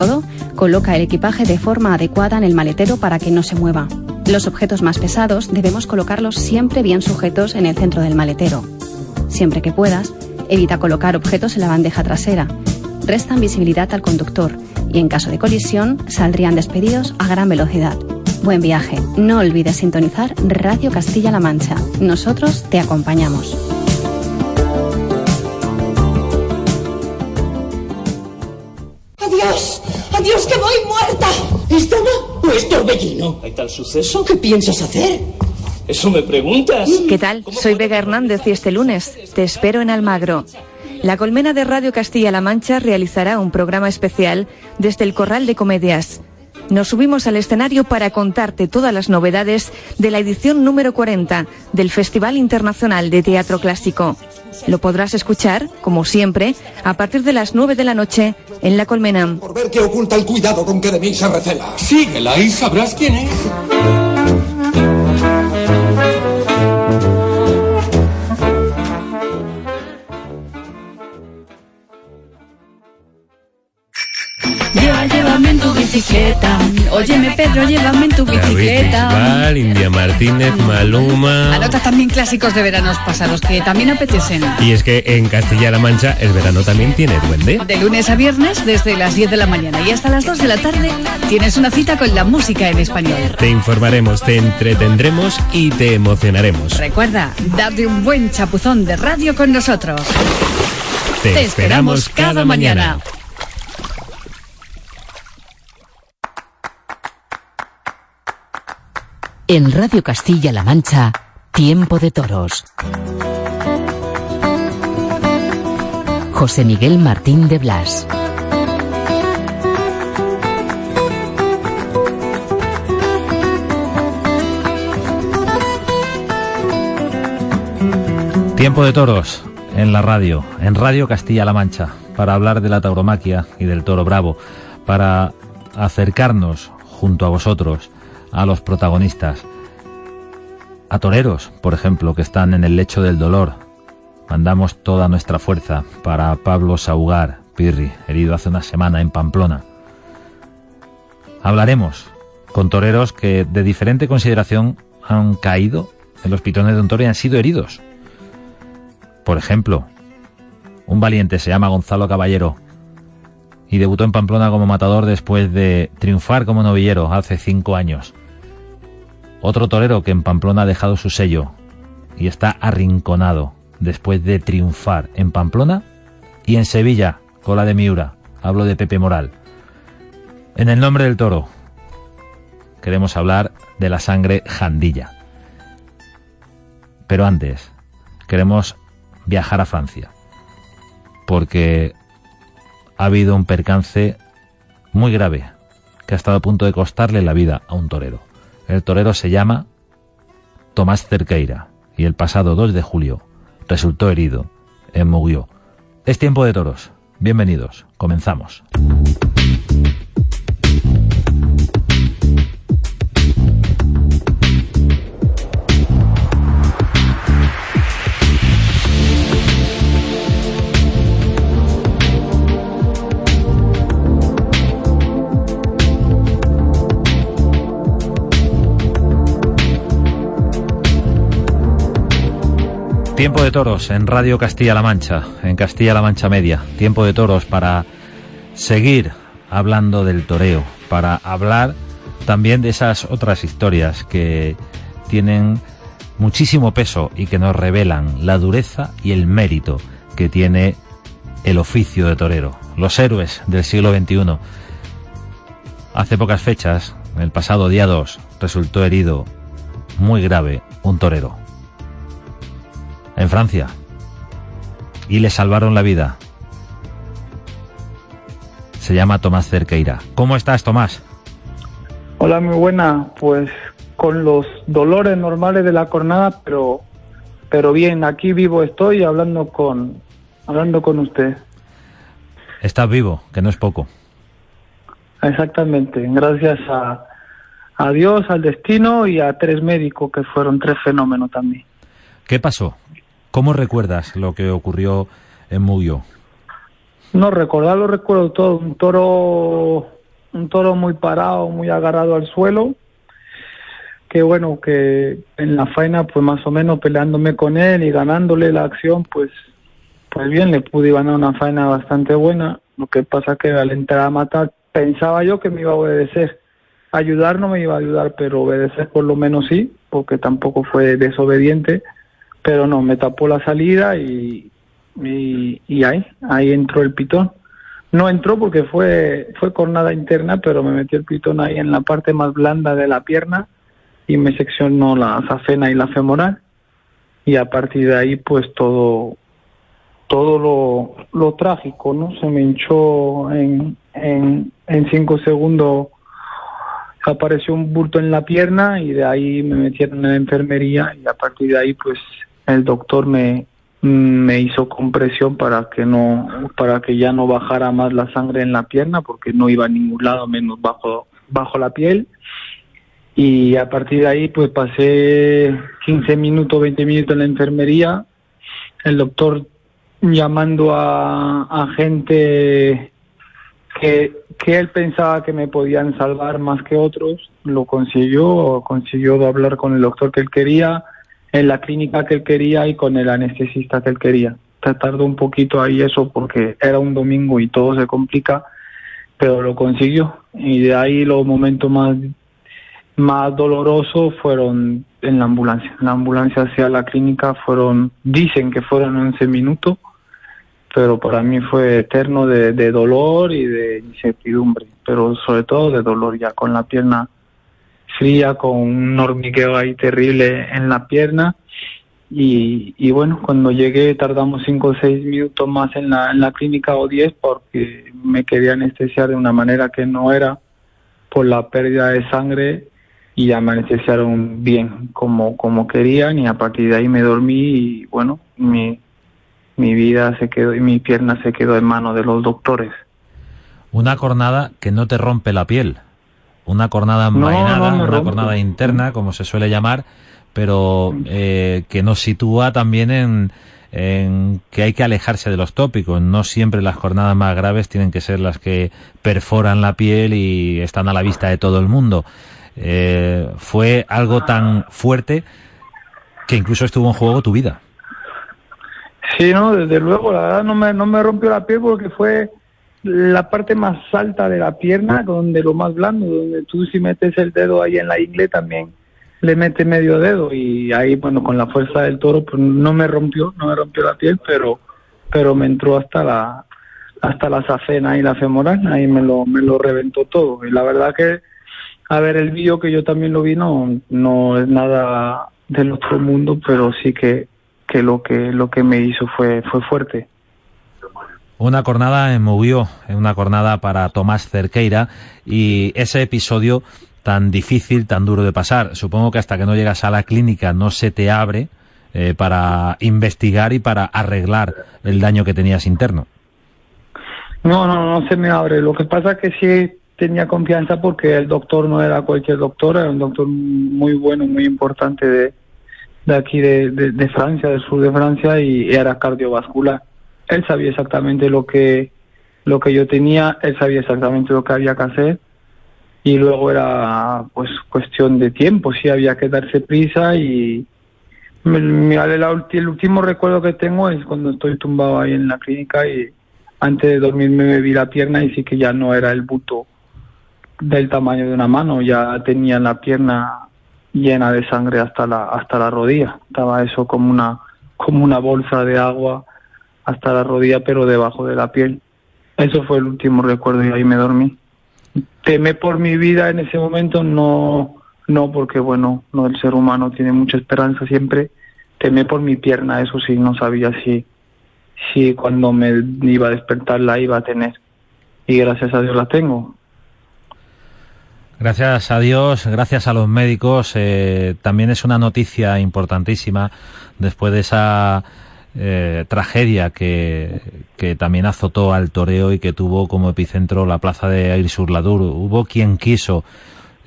todo, coloca el equipaje de forma adecuada en el maletero para que no se mueva. Los objetos más pesados debemos colocarlos siempre bien sujetos en el centro del maletero. Siempre que puedas, evita colocar objetos en la bandeja trasera. Restan visibilidad al conductor y en caso de colisión saldrían despedidos a gran velocidad. Buen viaje. No olvides sintonizar Radio Castilla-La Mancha. Nosotros te acompañamos. ¿Hay tal suceso? ¿Qué piensas hacer? ¿Eso me preguntas? ¿Qué tal? Soy Vega Hernández y este lunes te espero en Almagro. La Colmena de Radio Castilla-La Mancha realizará un programa especial desde el Corral de Comedias. Nos subimos al escenario para contarte todas las novedades de la edición número 40 del Festival Internacional de Teatro Clásico. Lo podrás escuchar, como siempre, a partir de las 9 de la noche en La Colmena. Por ver que oculta el cuidado con que de mí se recela. Síguela y sabrás quién es. Bicicleta. Óyeme, Pedro, llévame en tu bicicleta. Bisbal, India Martínez, Maluma. Anotas también clásicos de veranos pasados que también apetecen. Y es que en Castilla-La Mancha el verano también tiene duende. De lunes a viernes, desde las 10 de la mañana y hasta las 2 de la tarde, tienes una cita con la música en español. Te informaremos, te entretendremos y te emocionaremos. Recuerda, date un buen chapuzón de radio con nosotros. Te, Te esperamos cada mañana. En Radio Castilla-La Mancha, Tiempo de Toros. José Miguel Martín de Blas. Tiempo de toros en la radio, en Radio Castilla-La Mancha, para hablar de la tauromaquia y del toro bravo, para acercarnos junto a vosotros a los protagonistas, a toreros, por ejemplo, que están en el lecho del dolor. Mandamos toda nuestra fuerza para Pablo Saugar, Pirri, herido hace una semana en Pamplona. Hablaremos con toreros que de diferente consideración han caído en los pitones de un toro y han sido heridos. Por ejemplo, un valiente se llama Gonzalo Caballero y debutó en Pamplona como matador después de triunfar como novillero hace cinco años. Otro torero que en Pamplona ha dejado su sello y está arrinconado después de triunfar en Pamplona y en Sevilla, cola de Miura. Hablo de Pepe Moral. En el nombre del toro, queremos hablar de la sangre jandilla. Pero antes, queremos viajar a Francia, porque ha habido un percance muy grave que ha estado a punto de costarle la vida a un torero. El torero se llama Tomás Cerqueira y el pasado 2 de julio resultó herido en Muguió. Es tiempo de toros. Bienvenidos. Comenzamos. Tiempo de toros en Radio Castilla-La Mancha, en Castilla-La Mancha Media. Tiempo de toros para seguir hablando del toreo, para hablar también de esas otras historias que tienen muchísimo peso y que nos revelan la dureza y el mérito que tiene el oficio de torero, los héroes del siglo XXI. Hace pocas fechas, el pasado día 2, resultó herido muy grave un torero en Francia y le salvaron la vida. Se llama Tomás Cerqueira. ¿Cómo estás, Tomás? Hola, muy buena. Pues con los dolores normales de la jornada, pero pero bien, aquí vivo estoy hablando con hablando con usted. Estás vivo, que no es poco. Exactamente, gracias a, a Dios, al destino y a tres médicos que fueron tres fenómenos también. ¿Qué pasó? ¿Cómo recuerdas lo que ocurrió en Muyo? No, recordarlo recuerdo todo. Un toro, un toro muy parado, muy agarrado al suelo. Que bueno, que en la faena, pues más o menos peleándome con él y ganándole la acción, pues, pues bien, le pude ganar una faena bastante buena. Lo que pasa que al entrar a matar, pensaba yo que me iba a obedecer. Ayudar no me iba a ayudar, pero obedecer por lo menos sí, porque tampoco fue desobediente. Pero no, me tapó la salida y, y, ahí, ahí entró el pitón. No entró porque fue, fue cornada interna, pero me metió el pitón ahí en la parte más blanda de la pierna y me seccionó la safena y la femoral. Y a partir de ahí, pues todo, todo lo, lo trágico, ¿no? Se me hinchó en, en cinco segundos, apareció un bulto en la pierna y de ahí me metieron en la enfermería y a partir de ahí, pues el doctor me, me hizo compresión para que no para que ya no bajara más la sangre en la pierna porque no iba a ningún lado menos bajo bajo la piel. Y a partir de ahí pues pasé 15 minutos 20 minutos en la enfermería. El doctor llamando a, a gente que, que él pensaba que me podían salvar más que otros lo consiguió consiguió hablar con el doctor que él quería en la clínica que él quería y con el anestesista que él quería. Se tardó un poquito ahí eso porque era un domingo y todo se complica, pero lo consiguió. Y de ahí los momentos más, más dolorosos fueron en la ambulancia. La ambulancia hacia la clínica fueron, dicen que fueron 11 minutos, pero para mí fue eterno de, de dolor y de incertidumbre, pero sobre todo de dolor ya con la pierna fría, con un hormigueo ahí terrible en la pierna. Y, y bueno, cuando llegué tardamos cinco o seis minutos más en la, en la clínica o diez porque me quería anestesiar de una manera que no era por la pérdida de sangre y ya me anestesiaron bien como, como querían y a partir de ahí me dormí y bueno, mi, mi vida se quedó y mi pierna se quedó en manos de los doctores. Una cornada que no te rompe la piel una cornada envainada, una cornada interna, como se suele llamar, pero eh, que nos sitúa también en, en, que hay que alejarse de los tópicos. No siempre las jornadas más graves tienen que ser las que perforan la piel y están a la vista de todo el mundo. Eh, fue algo tan fuerte que incluso estuvo en juego tu vida. Sí, no, desde luego, la verdad no me, no me rompió la piel porque fue la parte más alta de la pierna, donde lo más blando, donde tú si metes el dedo ahí en la ingle también le mete medio dedo y ahí bueno con la fuerza del toro pues no me rompió, no me rompió la piel, pero pero me entró hasta la hasta la safena y la femoral, ahí me lo me lo reventó todo y la verdad que a ver el vídeo que yo también lo vi no es nada del otro mundo, pero sí que que lo que lo que me hizo fue fue fuerte. Una cornada en Movió, una cornada para Tomás Cerqueira y ese episodio tan difícil, tan duro de pasar. Supongo que hasta que no llegas a la clínica no se te abre eh, para investigar y para arreglar el daño que tenías interno. No, no, no se me abre. Lo que pasa es que sí tenía confianza porque el doctor no era cualquier doctor, era un doctor muy bueno, muy importante de, de aquí de, Francia, del sur de Francia y era cardiovascular él sabía exactamente lo que lo que yo tenía, él sabía exactamente lo que había que hacer. Y luego era pues cuestión de tiempo, sí había que darse prisa y el último recuerdo que tengo es cuando estoy tumbado ahí en la clínica y antes de dormirme me vi la pierna y sí que ya no era el buto del tamaño de una mano, ya tenía la pierna llena de sangre hasta la hasta la rodilla, estaba eso como una como una bolsa de agua hasta la rodilla, pero debajo de la piel. Eso fue el último recuerdo y ahí me dormí. Temé por mi vida en ese momento, no, no porque bueno, no el ser humano tiene mucha esperanza siempre. Temé por mi pierna, eso sí, no sabía si, si cuando me iba a despertar la iba a tener. Y gracias a Dios la tengo. Gracias a Dios, gracias a los médicos. Eh, también es una noticia importantísima después de esa eh, tragedia que, que, también azotó al toreo y que tuvo como epicentro la plaza de Air sur Ladur. Hubo quien quiso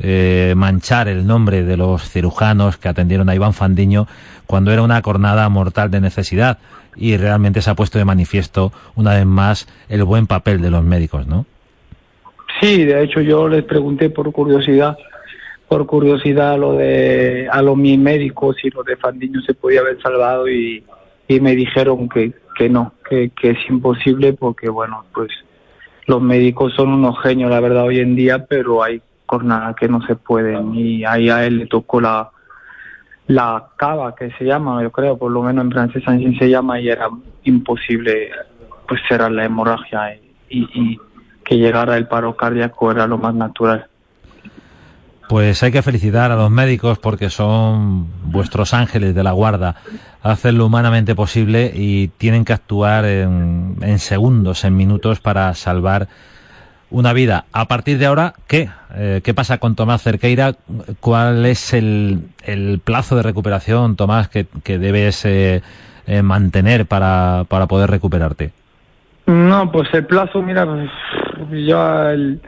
eh, manchar el nombre de los cirujanos que atendieron a Iván Fandiño cuando era una cornada mortal de necesidad y realmente se ha puesto de manifiesto una vez más el buen papel de los médicos, ¿no? Sí, de hecho yo les pregunté por curiosidad, por curiosidad a lo de a los mis médicos si lo de Fandiño se podía haber salvado y, y me dijeron que, que no, que, que es imposible porque bueno, pues los médicos son unos genios la verdad hoy en día, pero hay jornadas que no se pueden y ahí a él le tocó la la cava que se llama, yo creo, por lo menos en francés así se llama y era imposible pues cerrar la hemorragia y, y que llegara el paro cardíaco era lo más natural. Pues hay que felicitar a los médicos porque son vuestros ángeles de la guarda. Hacen lo humanamente posible y tienen que actuar en, en segundos, en minutos para salvar una vida. A partir de ahora, ¿qué? Eh, ¿Qué pasa con Tomás Cerqueira? ¿Cuál es el, plazo de recuperación, Tomás, que, que debes eh, eh, mantener para, para poder recuperarte? No, pues el plazo, mira, ya, el,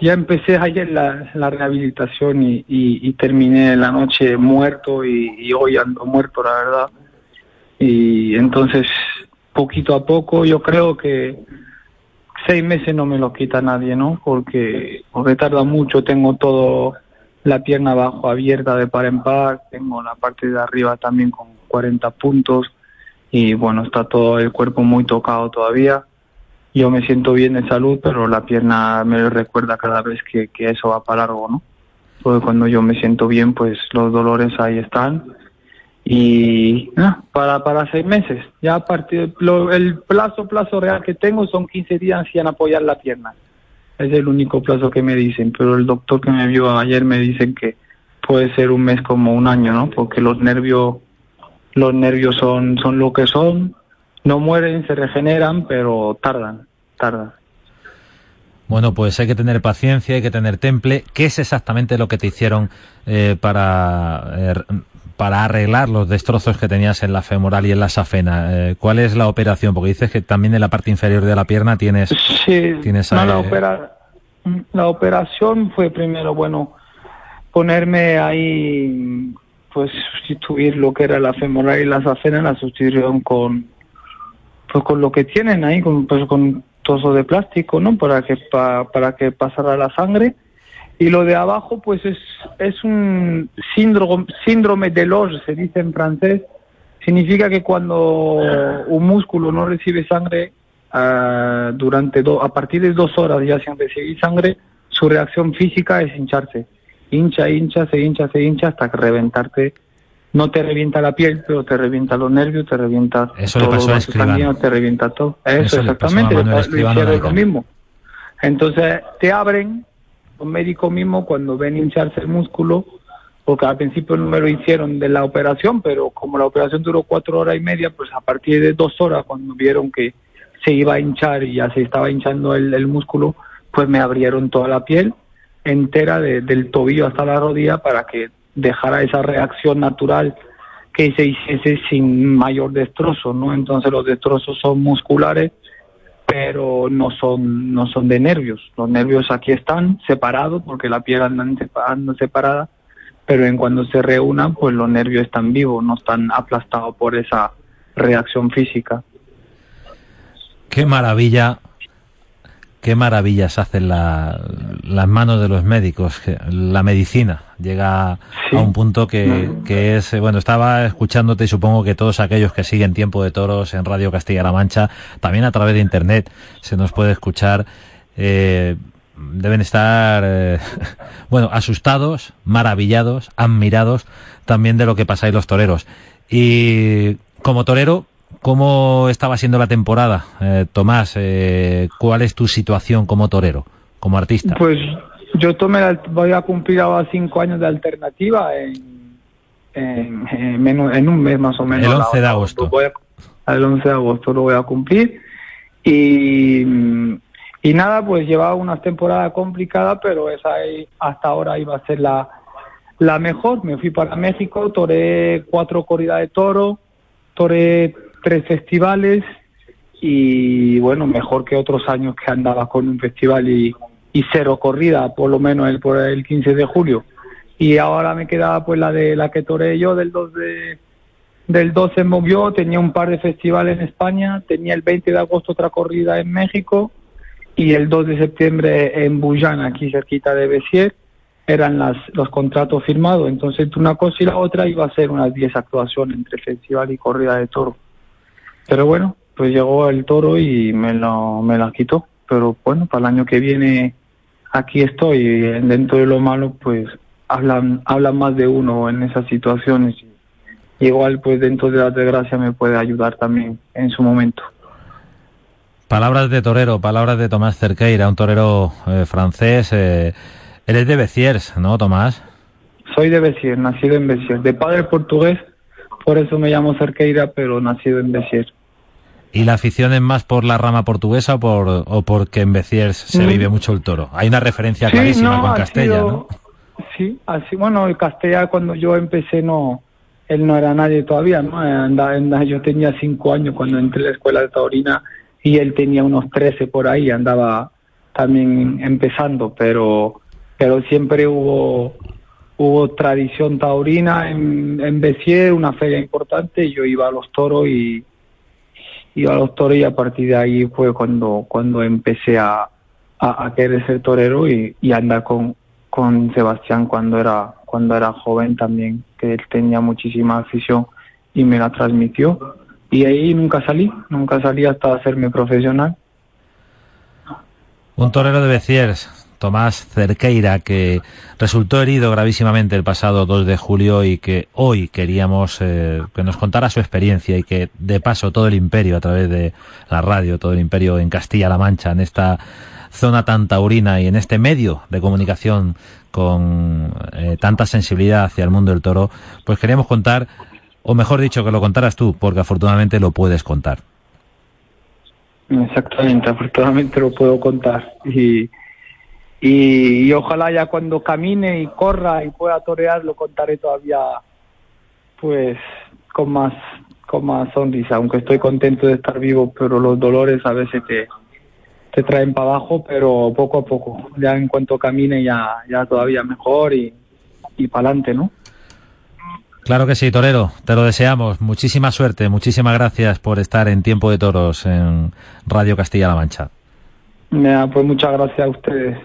ya empecé ayer la, rehabilitación y, y, y, terminé la noche muerto y, y hoy ando muerto, la verdad. Y entonces, poquito a poco, yo creo que seis meses no me lo quita nadie, ¿no? Porque, porque tarda mucho, tengo todo la pierna abajo abierta de par en par, tengo la parte de arriba también con 40 puntos y bueno, está todo el cuerpo muy tocado todavía. Yo me siento bien de salud, pero la pierna me recuerda cada vez que, que eso va para largo, ¿no? Porque cuando yo me siento bien, pues los dolores ahí están. Y ah, para para seis meses. Ya a partir lo, el plazo plazo real que tengo son 15 días sin apoyar la pierna. Es el único plazo que me dicen pero el doctor que me vio ayer me dicen que puede ser un mes como un año no porque los nervios los nervios son son lo que son. No mueren se regeneran pero tardan tardan bueno, pues hay que tener paciencia, hay que tener temple. ¿Qué es exactamente lo que te hicieron eh, para eh, para arreglar los destrozos que tenías en la femoral y en la safena. Eh, ¿Cuál es la operación? Porque dices que también en la parte inferior de la pierna tienes... Sí, tienes no, la, opera, la operación fue primero, bueno, ponerme ahí, pues sustituir lo que era la femoral y la safena, la sustituyeron con, pues con lo que tienen ahí, con, pues con de plástico, ¿no? Para que, pa, para que pasara la sangre y lo de abajo, pues es, es un síndrome, síndrome de Loge, se dice en francés. Significa que cuando un músculo no recibe sangre uh, durante do, a partir de dos horas ya sin recibir sangre, su reacción física es hincharse. Hincha, hincha, se hincha, se hincha hasta que reventarte. No te revienta la piel, pero te revienta los nervios, te revienta Eso todo, le pasó a Escribano. te revienta todo. Eso, Eso exactamente, le lo hicieron lo mismo. Entonces te abren un médico mismo cuando ven hincharse el músculo, porque al principio no me lo hicieron de la operación, pero como la operación duró cuatro horas y media, pues a partir de dos horas, cuando vieron que se iba a hinchar y ya se estaba hinchando el, el músculo, pues me abrieron toda la piel entera de, del tobillo hasta la rodilla para que dejara esa reacción natural que se hiciese sin mayor destrozo, ¿no? Entonces los destrozos son musculares pero no son no son de nervios. Los nervios aquí están separados porque la piel anda, anda separada, pero en cuando se reúnan, pues los nervios están vivos, no están aplastados por esa reacción física. Qué maravilla qué maravillas hacen la, las manos de los médicos, la medicina llega sí. a un punto que, que, es, bueno, estaba escuchándote y supongo que todos aquellos que siguen Tiempo de Toros en Radio Castilla-La Mancha, también a través de Internet se nos puede escuchar, eh, deben estar, eh, bueno, asustados, maravillados, admirados también de lo que pasáis los toreros. Y como torero, ¿Cómo estaba siendo la temporada, eh, Tomás? Eh, ¿Cuál es tu situación como torero, como artista? Pues yo tomé la, voy a cumplir ahora cinco años de alternativa en, en, en, menos, en un mes más o menos. El 11 de agosto. A, el 11 de agosto lo voy a cumplir. Y, y nada, pues llevaba una temporada complicada, pero esa hasta ahora iba a ser la, la mejor. Me fui para México, toré cuatro corridas de toro, toré tres festivales y bueno, mejor que otros años que andaba con un festival y, cero corrida, por lo menos el, por el 15 de julio. Y ahora me quedaba pues la de la que toreé yo del 2 de del 12 en movió, tenía un par de festivales en España, tenía el 20 de agosto otra corrida en México y el 2 de septiembre en Buyan, aquí cerquita de Bessier, eran las, los contratos firmados. Entonces, una cosa y la otra iba a ser unas 10 actuaciones entre festival y corrida de toro. Pero bueno, pues llegó el toro y me lo, me la quitó. Pero bueno, para el año que viene aquí estoy. Y dentro de lo malo, pues hablan, hablan más de uno en esas situaciones. igual, pues dentro de la desgracia me puede ayudar también en su momento. Palabras de torero, palabras de Tomás Cerqueira, un torero eh, francés. Eh, Eres de Beciers, ¿no, Tomás? Soy de Beciers, nacido en Beciers. De padre portugués, por eso me llamo Cerqueira, pero nacido en Beciers. ¿Y la afición es más por la rama portuguesa o, por, o porque en Beciers se mm. vive mucho el toro? Hay una referencia clarísima con Castella, ¿no? Sí, así, bueno, el Castella cuando yo empecé no, él no era nadie todavía, ¿no? Andaba, yo tenía cinco años cuando entré a la escuela de taurina y él tenía unos trece por ahí, andaba también empezando, pero pero siempre hubo hubo tradición taurina en, en Bessier, una feria importante, y yo iba a los toros y iba a los y a partir de ahí fue cuando cuando empecé a, a, querer ser torero y, y andar con, con Sebastián cuando era cuando era joven también, que él tenía muchísima afición y me la transmitió. Y ahí nunca salí, nunca salí hasta hacerme profesional. Un torero de Beciers, Tomás Cerqueira, que resultó herido gravísimamente el pasado 2 de julio y que hoy queríamos eh, que nos contara su experiencia y que de paso todo el imperio a través de la radio, todo el imperio en Castilla-La Mancha, en esta zona tan taurina y en este medio de comunicación con eh, tanta sensibilidad hacia el mundo del toro, pues queríamos contar, o mejor dicho, que lo contaras tú, porque afortunadamente lo puedes contar. Exactamente, afortunadamente lo puedo contar. Y, y, ojalá ya cuando camine y corra y pueda torear lo contaré todavía pues con más con más sonrisa aunque estoy contento de estar vivo pero los dolores a veces te, te traen para abajo pero poco a poco ya en cuanto camine ya ya todavía mejor y, y para adelante no Claro que sí, Torero, te lo deseamos. Muchísima suerte, muchísimas gracias por estar en Tiempo de Toros en Radio Castilla-La Mancha. pues muchas gracias a ustedes.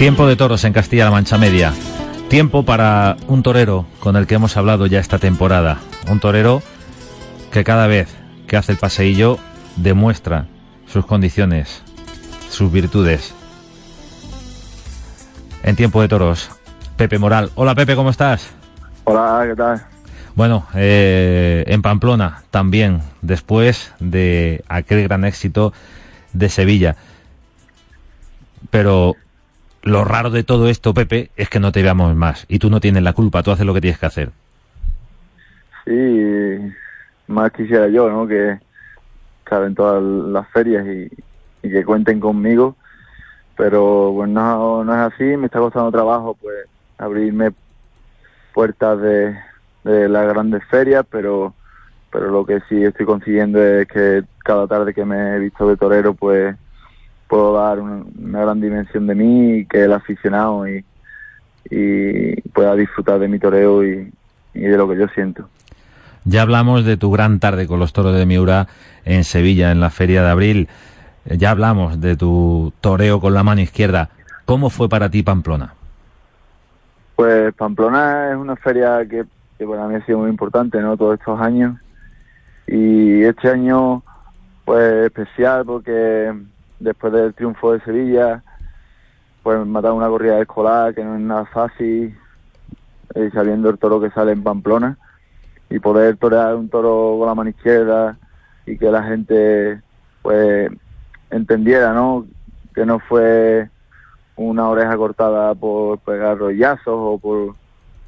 Tiempo de toros en Castilla-La Mancha Media. Tiempo para un torero con el que hemos hablado ya esta temporada. Un torero que cada vez que hace el paseillo demuestra sus condiciones, sus virtudes. En tiempo de toros, Pepe Moral. Hola Pepe, ¿cómo estás? Hola, ¿qué tal? Bueno, eh, en Pamplona también, después de aquel gran éxito de Sevilla. Pero lo raro de todo esto, Pepe, es que no te veamos más. Y tú no tienes la culpa, tú haces lo que tienes que hacer. Sí, más quisiera yo, ¿no? Que saben todas las ferias y, que cuenten conmigo. Pero pues no, no es así, me está costando trabajo pues abrirme puertas de, de las grandes ferias, pero pero lo que sí estoy consiguiendo es que cada tarde que me he visto de torero, pues puedo dar una, gran dimensión de mí y que el aficionado y, pueda disfrutar de mi toreo y, de lo que yo siento. Ya hablamos de tu gran tarde con los toros de Miura en Sevilla, en la feria de abril. Ya hablamos de tu toreo con la mano izquierda. ¿Cómo fue para ti Pamplona? Pues Pamplona es una feria que, que para mí ha sido muy importante, ¿no? Todos estos años. Y este año, pues especial porque después del triunfo de Sevilla, pues matar una corrida escolar que no es nada fácil, eh, sabiendo el toro que sale en Pamplona, y poder torear un toro con la mano izquierda y que la gente pues entendiera, ¿no? Que no fue una oreja cortada por pegar rollazos o por,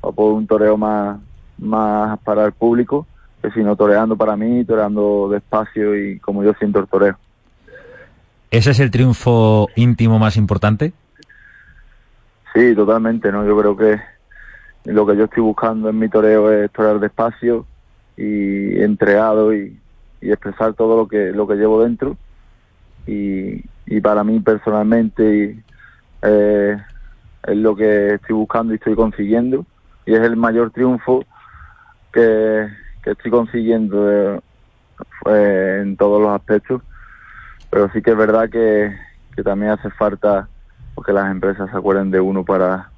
o por un toreo más, más para el público, sino toreando para mí, toreando despacio y como yo siento el toreo. ¿Ese es el triunfo íntimo más importante? Sí, totalmente, ¿no? Yo creo que lo que yo estoy buscando en mi toreo es torear despacio y entregado y, expresar todo lo que lo que llevo dentro y, y para mí personalmente eh, es lo que estoy buscando y estoy consiguiendo y es el mayor triunfo que, estoy consiguiendo eh, en todos los aspectos pero sí que es verdad que, que también hace falta que las empresas se acuerden de uno para,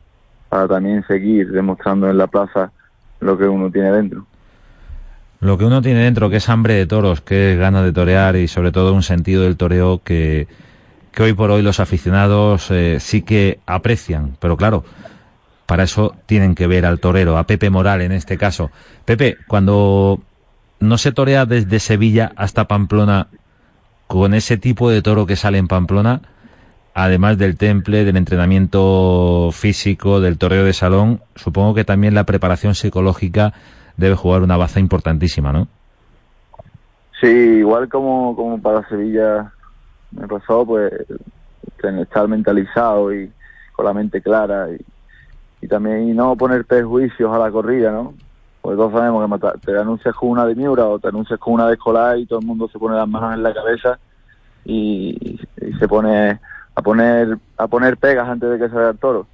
para también seguir demostrando en la plaza lo que uno tiene dentro. Lo que uno tiene dentro, que es hambre de toros, que es ganas de torear y sobre todo un sentido del toreo que, que hoy por hoy los aficionados eh, sí que aprecian. Pero claro, para eso tienen que ver al torero, a Pepe Moral en este caso. Pepe, cuando no se torea desde Sevilla hasta Pamplona con ese tipo de toro que sale en Pamplona, además del temple, del entrenamiento físico, del toreo de salón, supongo que también la preparación psicológica debe jugar una baza importantísima, ¿no? Sí, igual como, como para Sevilla me pasó, pues estar mentalizado y con la mente clara y, y también y no poner prejuicios a la corrida, ¿no? Porque todos sabemos que te anuncias con una de Miura o te anuncias con una de Escolar y todo el mundo se pone las manos en la cabeza y se pone a poner a poner pegas antes de que vea el toro.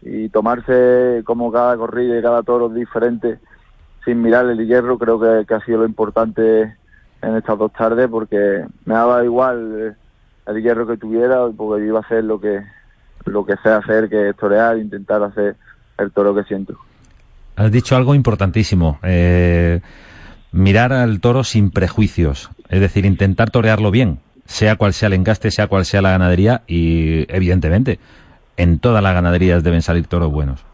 Y tomarse como cada corrida y cada toro diferente sin mirar el hierro creo que, ha sido lo importante en estas dos tardes porque me daba igual el hierro que tuviera porque yo iba a hacer lo que lo que sé hacer que es torear intentar hacer el toro que siento has dicho algo importantísimo eh, mirar al toro sin prejuicios es decir intentar torearlo bien sea cual sea el engaste, sea cual sea la ganadería y evidentemente en todas las ganaderías deben salir toros buenos.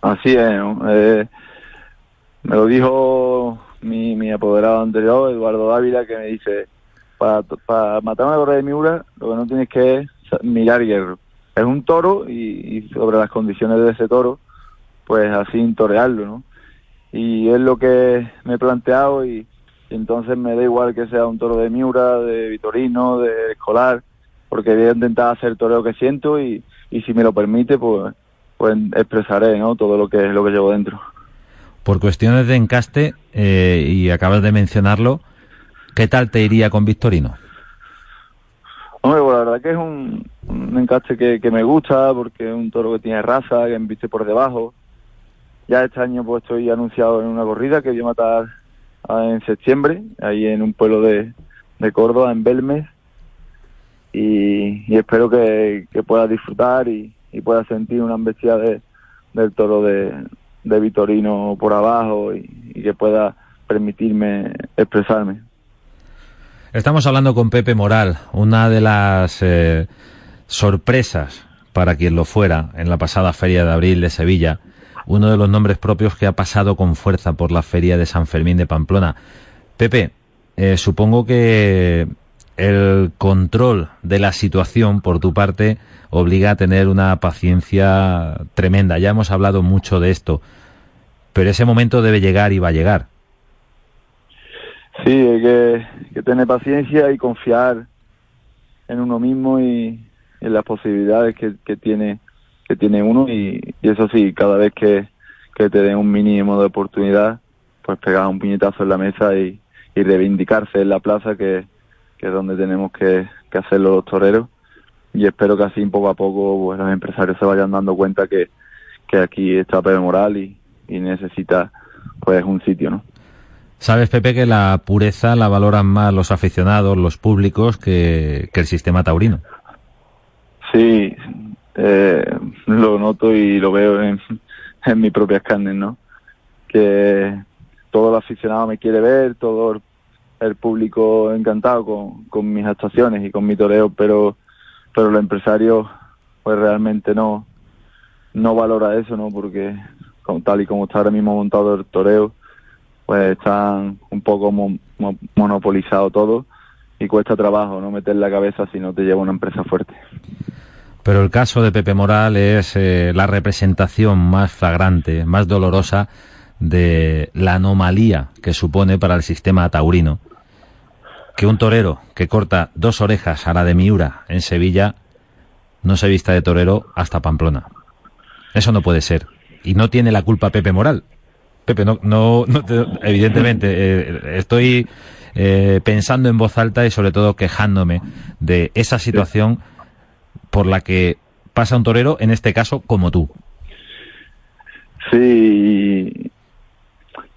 Así es, eh, me lo dijo mi, mi apoderado anterior, Eduardo Dávila, que me dice, para, para matar una correa de Miura, lo que no tienes que es mirar hierro. Es un toro y, sobre las condiciones de ese toro, pues así torearlo, ¿no? Y es lo que me he planteado y, entonces me da igual que sea un toro de Miura, de Vitorino, de Escolar, porque voy a intentar hacer el toreo que siento y, y si me lo permite, pues, pues expresaré ¿no? todo lo que, lo que llevo dentro. Por cuestiones de encaste, eh, y acabas de mencionarlo, ¿qué tal te iría con Victorino? Hombre, pues la verdad que es un, un encaste que, que, me gusta porque es un toro que tiene raza, que embiste por debajo. Ya este año pues estoy anunciado en una corrida que voy a matar en septiembre, ahí en un pueblo de, de Córdoba, en Belmes, y, espero que, pueda disfrutar y, pueda sentir una embestida de, del toro de, de Vitorino por abajo y, que pueda permitirme expresarme. Estamos hablando con Pepe Moral, una de las eh, sorpresas para quien lo fuera en la pasada Feria de Abril de Sevilla uno de los nombres propios que ha pasado con fuerza por la feria de San Fermín de Pamplona. Pepe, eh, supongo que el control de la situación por tu parte obliga a tener una paciencia tremenda. Ya hemos hablado mucho de esto, pero ese momento debe llegar y va a llegar. Sí, hay que, tener paciencia y confiar en uno mismo y en las posibilidades que, que tiene que tiene uno y, eso sí, cada vez que, te den un mínimo de oportunidad, pues pegar un puñetazo en la mesa y, reivindicarse en la plaza que, es donde tenemos que, hacerlo los toreros y espero que así poco a poco pues, los empresarios se vayan dando cuenta que, aquí está Pepe Moral y, necesita pues un sitio, ¿no? Sabes, Pepe, que la pureza la valoran más los aficionados, los públicos, que, que el sistema taurino. Sí, eh, lo noto y lo veo en, en mis propias carnes, ¿no? Que todo el aficionado me quiere ver, todo el público encantado con, con mis actuaciones y con mi toreo, pero, pero los empresarios pues realmente no, no valora eso, ¿no? Porque como, tal y como está ahora mismo montado el toreo, pues están un poco monopolizado todo y cuesta trabajo no meter la cabeza si no te lleva una empresa fuerte. Pero el caso de Pepe Moral es eh, la representación más flagrante, más dolorosa de la anomalía que supone para el sistema taurino que un torero que corta dos orejas a la de Miura en Sevilla no se vista de torero hasta Pamplona. Eso no puede ser. Y no tiene la culpa Pepe Moral. Pepe, no, no, evidentemente, eh, estoy eh, pensando en voz alta y sobre todo quejándome de esa situación por la que pasa un torero, en este caso, como tú. Sí,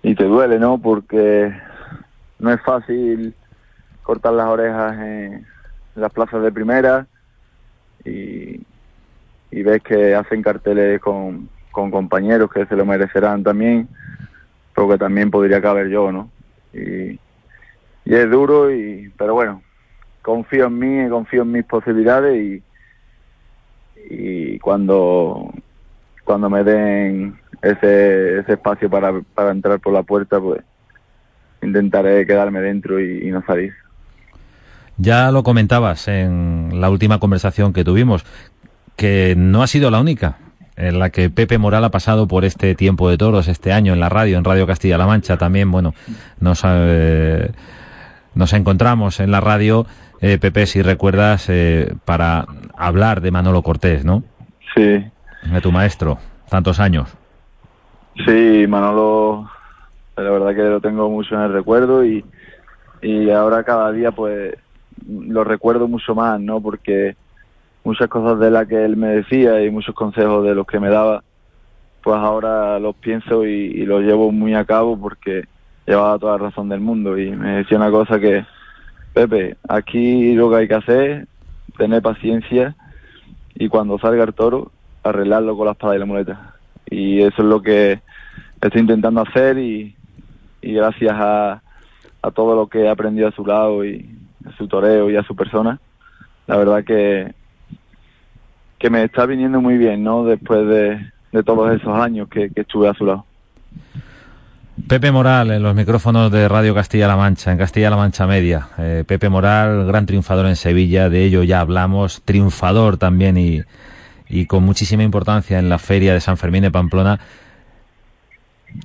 y te duele, ¿no? Porque no es fácil cortar las orejas en las plazas de primera y, y ves que hacen carteles con, con compañeros que se lo merecerán también, pero que también podría caber yo, ¿no? Y, y es duro, y pero bueno, confío en mí, confío en mis posibilidades y, y cuando, cuando me den ese, ese espacio para, para entrar por la puerta, pues intentaré quedarme dentro y, no salir. Ya lo comentabas en la última conversación que tuvimos, que no ha sido la única en la que Pepe Moral ha pasado por este tiempo de toros este año en la radio, en Radio Castilla-La Mancha también, bueno, nos, eh, nos encontramos en la radio, eh, Pepe, si recuerdas, eh, para hablar de Manolo Cortés, ¿no? Sí. De tu maestro, tantos años. Sí, Manolo, la verdad que lo tengo mucho en el recuerdo y, y ahora cada día pues lo recuerdo mucho más, ¿no? Porque muchas cosas de las que él me decía y muchos consejos de los que me daba, pues ahora los pienso y, los llevo muy a cabo porque llevaba toda la razón del mundo y me decía una cosa que, Pepe, aquí lo que hay que hacer, tener paciencia y cuando salga el toro, arreglarlo con la espada y la muleta. Y eso es lo que estoy intentando hacer y, gracias a, a todo lo que he aprendido a su lado y a su toreo y a su persona, la verdad que, que me está viniendo muy bien, ¿no? Después de, de todos esos años que, estuve a su lado. Pepe Moral en los micrófonos de Radio Castilla-La Mancha, en Castilla-La Mancha Media. Eh, Pepe Moral, gran triunfador en Sevilla, de ello ya hablamos, triunfador también y, y con muchísima importancia en la feria de San Fermín de Pamplona.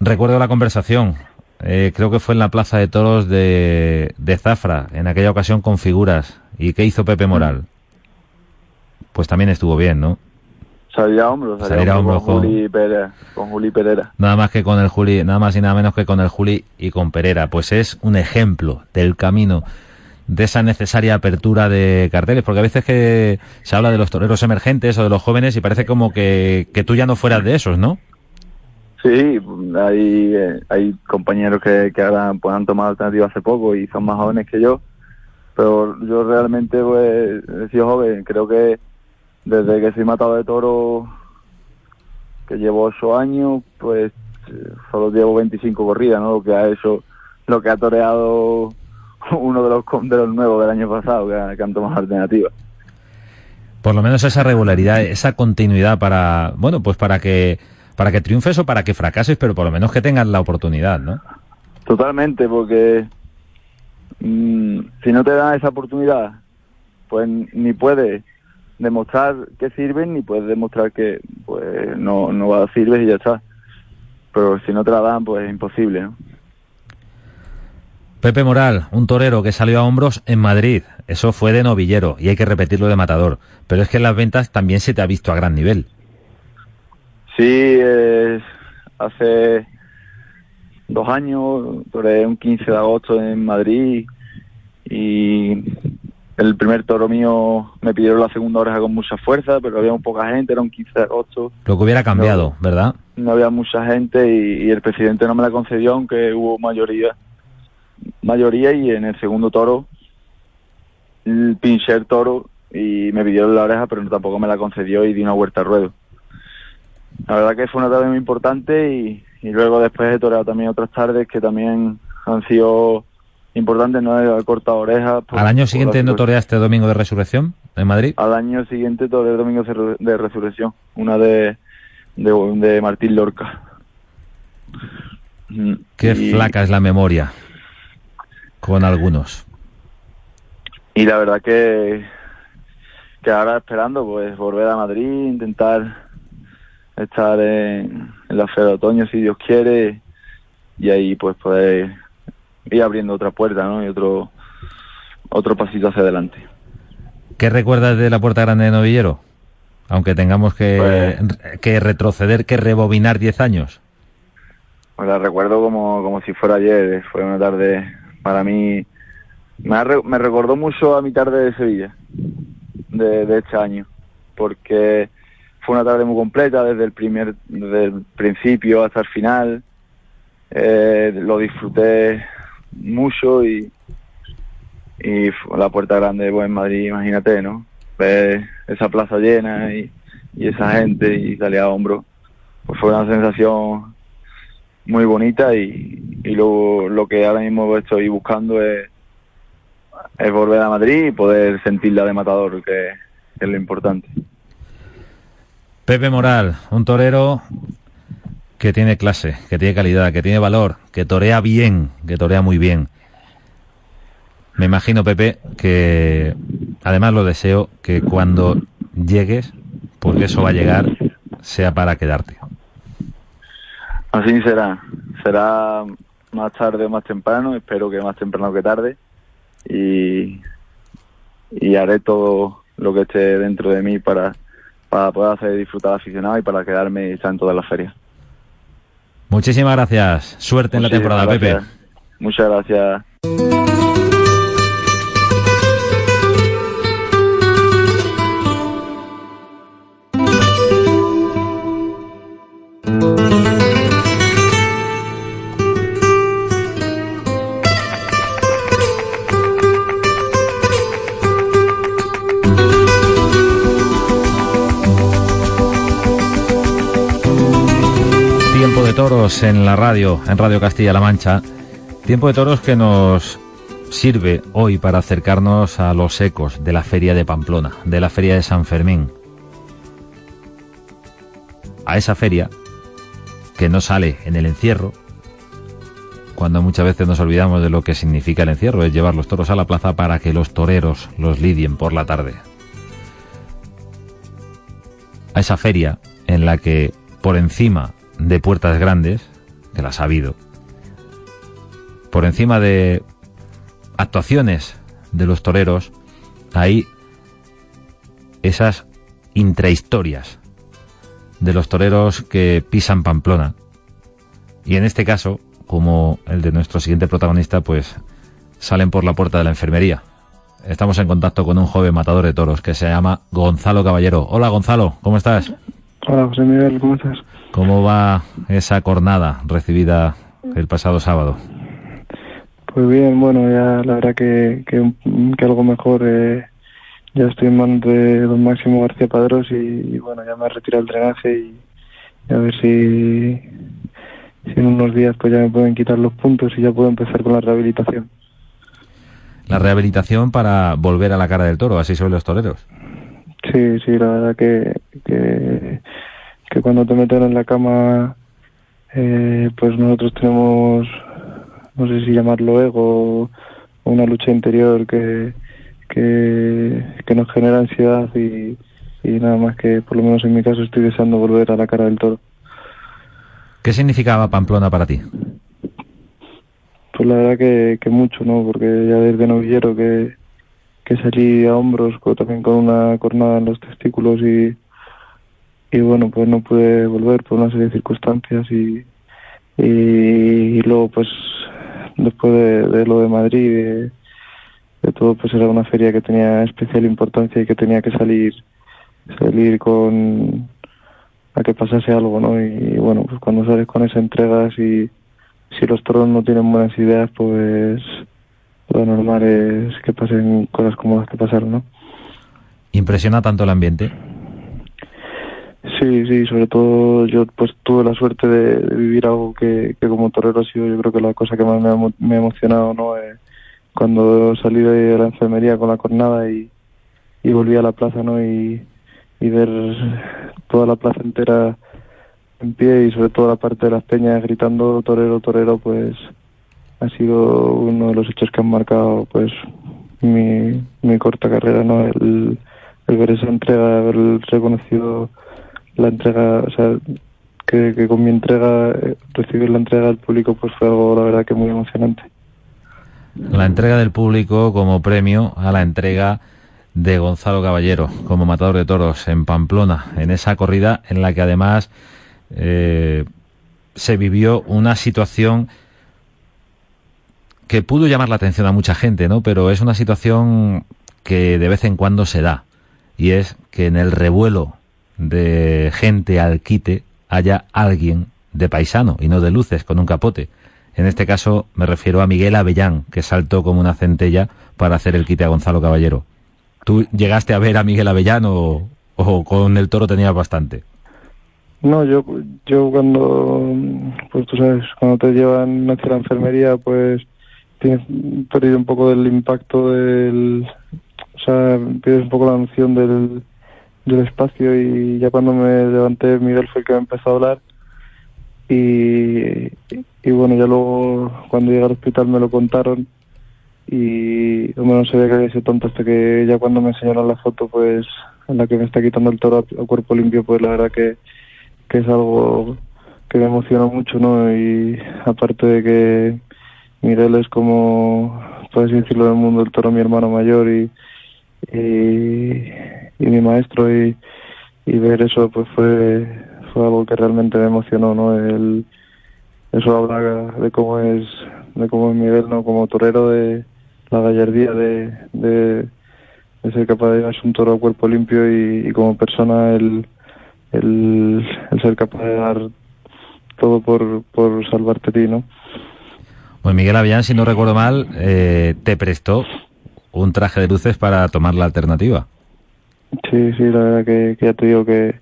Recuerdo la conversación, eh, creo que fue en la Plaza de Toros de, de Zafra, en aquella ocasión con figuras. ¿Y qué hizo Pepe Moral? Pues también estuvo bien, ¿no? Salir a hombros, salir, a hombros con, Juli Pereira, con Juli Pereira. Nada más que con el Juli, nada más y nada menos que con el Juli y con Pereira. Pues es un ejemplo del camino de esa necesaria apertura de carteles, porque a veces que se habla de los toreros emergentes o de los jóvenes y parece como que, que tú ya no fueras de esos, ¿no? Sí, hay, hay compañeros que, que ahora pues, han tomado alternativa hace poco y son más jóvenes que yo, pero yo realmente pues, he sido joven, creo que desde que soy matado de toro, que llevo ocho años, pues solo llevo 25 corridas, ¿no? Lo que ha hecho, lo que ha toreado uno de los, de los nuevos del año pasado, que, que han tomado alternativa por lo menos esa regularidad, esa continuidad para, bueno, pues para que para que triunfes o para que fracases, pero por lo menos que tengas la oportunidad, ¿no? Totalmente, porque mm, si no te dan esa oportunidad, pues ni puedes demostrar que sirven, ni puedes demostrar que pues no, no sirves y ya está. Pero si no te la dan, pues es imposible, ¿no? Pepe Moral, un torero que salió a hombros en Madrid. Eso fue de novillero y hay que repetirlo de matador. Pero es que en las ventas también se te ha visto a gran nivel. Sí, hace dos años, toré un 15 de agosto en Madrid y el primer toro mío me pidieron la segunda oreja con mucha fuerza, pero había un poca gente, era un 15 de agosto. Lo que hubiera cambiado, ¿verdad? No había mucha gente y, el presidente no me la concedió, aunque hubo mayoría. Mayoría y en el segundo toro, pinché el toro y me pidieron la oreja, pero tampoco me la concedió y di una vuelta a ruedo la verdad que fue una tarde muy importante y, luego después he toreado también otras tardes que también han sido importantes, no he cortado orejas. ¿Al año siguiente no toreaste Domingo de Resurrección en Madrid? Al año siguiente toreé Domingo de Resurrección, una de, de, Martín Lorca. Mm, Qué flaca es la memoria con algunos. Y la verdad que que ahora esperando pues volver a Madrid, intentar estar en, la feria de otoño si Dios quiere y ahí pues poder ir abriendo otra puerta, ¿no? Y otro otro pasito hacia adelante. ¿Qué recuerdas de la Puerta Grande de Novillero? Aunque tengamos que, Pues- que retroceder, que rebobinar 10 años. Pues la recuerdo como, como si fuera ayer, fue una tarde para mí, me, ha me recordó mucho a mi tarde de Sevilla, de, de este año, porque fue una tarde muy completa desde el primer, desde el principio hasta el final, Eh, lo disfruté mucho y, y la puerta grande pues, en Madrid, imagínate, ¿no? Ver esa plaza llena y, y esa gente y salir a hombro, pues fue una sensación muy bonita y, y lo, lo que ahora mismo estoy buscando es, volver a Madrid y poder sentirla de matador, que es lo importante. Pepe Moral, un torero que tiene clase, que tiene calidad, que tiene valor, que torea bien, que torea muy bien. Me imagino, Pepe, que además lo deseo que cuando llegues, porque eso va a llegar, sea para quedarte. Así será, será más tarde o más temprano, espero que más temprano que tarde y, haré todo lo que esté dentro de mí para, para poder hacer disfrutar aficionado y para quedarme y estar en todas las ferias. Muchísimas gracias. Suerte en la temporada, Pepe. Muchas gracias. En la radio, en Radio Castilla-La Mancha. Tiempo de toros que nos sirve hoy para acercarnos a los ecos de la Feria de Pamplona, de la Feria de San Fermín. A esa feria que no sale en el encierro, cuando muchas veces nos olvidamos de lo que significa el encierro, es llevar los toros a la plaza para que los toreros los lidien por la tarde. A esa feria en la que por encima de puertas grandes, que las ha habido, por encima de actuaciones de los toreros, hay esas intrahistorias de los toreros que pisan Pamplona. Y en este caso, como el de nuestro siguiente protagonista, pues salen por la puerta de la enfermería. Estamos en contacto con un joven matador de toros que se llama Gonzalo Caballero. Hola Gonzalo, ¿cómo estás? Hola José Miguel, ¿cómo estás? ¿Cómo va esa cornada recibida el pasado sábado? Pues bien, bueno, ya la verdad que, que, que algo mejor. eh, ya estoy en manos de don Máximo García Padros y, y bueno, ya me he retirado el drenaje y, y a ver si, si en unos días pues ya me pueden quitar los puntos y ya puedo empezar con la rehabilitación. La rehabilitación para volver a la cara del toro, así son los toreros. Sí, sí, la verdad que, que, que cuando te meten en la cama, eh, pues nosotros tenemos, no sé si llamarlo ego o una lucha interior que, que, que nos genera ansiedad y, y nada más que, por lo menos en mi caso, estoy deseando volver a la cara del toro. ¿Qué significaba Pamplona para ti? Pues la verdad que, que mucho, ¿no? Porque ya desde novillero que, que salí a hombros, también con una cornada en los testículos y, y bueno, pues no pude volver por una serie de circunstancias y, y, y luego pues después de, lo de Madrid, de, todo, pues era una feria que tenía especial importancia y que tenía que salir, salir con a que pasase algo, ¿no? Y, bueno, pues cuando sales con esa entrega, si, si los toros no tienen buenas ideas, pues lo normal es que pasen cosas como las que pasaron, ¿no? ¿Impresiona tanto el ambiente? Sí, sí, sobre todo yo pues tuve la suerte de, vivir algo que, que como torero ha sido yo creo que la cosa que más me ha, me ha emocionado, ¿no? Eh, cuando salí de la enfermería con la cornada y, y volví a la plaza, ¿no? Y, y ver toda la plaza entera en pie y sobre todo la parte de las peñas gritando torero, torero, pues ha sido uno de los hechos que han marcado pues mi, mi corta carrera, ¿no? El, el ver esa entrega, haber reconocido la entrega, o sea, que, con mi entrega, eh, recibir la entrega del público, pues fue algo, la verdad, que muy emocionante. La entrega del público como premio a la entrega de Gonzalo Caballero como matador de toros en Pamplona, en esa corrida en la que además eh, se vivió una situación que pudo llamar la atención a mucha gente, ¿no? Pero es una situación que de vez en cuando se da y es que en el revuelo de gente al quite haya alguien de paisano y no de luces con un capote. En este caso me refiero a Miguel Avellán, que saltó como una centella para hacer el quite a Gonzalo Caballero. ¿Tú llegaste a ver a Miguel Avellán o, con el toro tenías bastante? No, yo, yo cuando, pues tú sabes, cuando te llevan hacia la enfermería, pues tienes perdido un poco del impacto del, o sea, pierdes un poco la noción del, del espacio y ya cuando me levanté Miguel fue el que me empezó a hablar. Y, y bueno, ya luego cuando llegué al hospital me lo contaron. Y hombre, no sabía que había sido tonto hasta que ya cuando me enseñaron la foto pues en la que me está quitando el toro a, cuerpo limpio pues la verdad que, que es algo que me emociona mucho no y aparte de que Miguel es como puedes decirlo del mundo del toro mi hermano mayor y, y mi maestro y, y ver eso pues fue fue algo que realmente me emocionó no el eso habla de cómo es de cómo es Miguel no como torero de la gallardía de, de, ser capaz de llevarse un toro a cuerpo limpio y, como persona el, el, ser capaz de dar todo por, por salvarte a ti, ¿no? Pues Miguel Avillán, si no recuerdo mal, eh, te prestó un traje de luces para tomar la alternativa. Sí, sí, la verdad que, ya te digo que,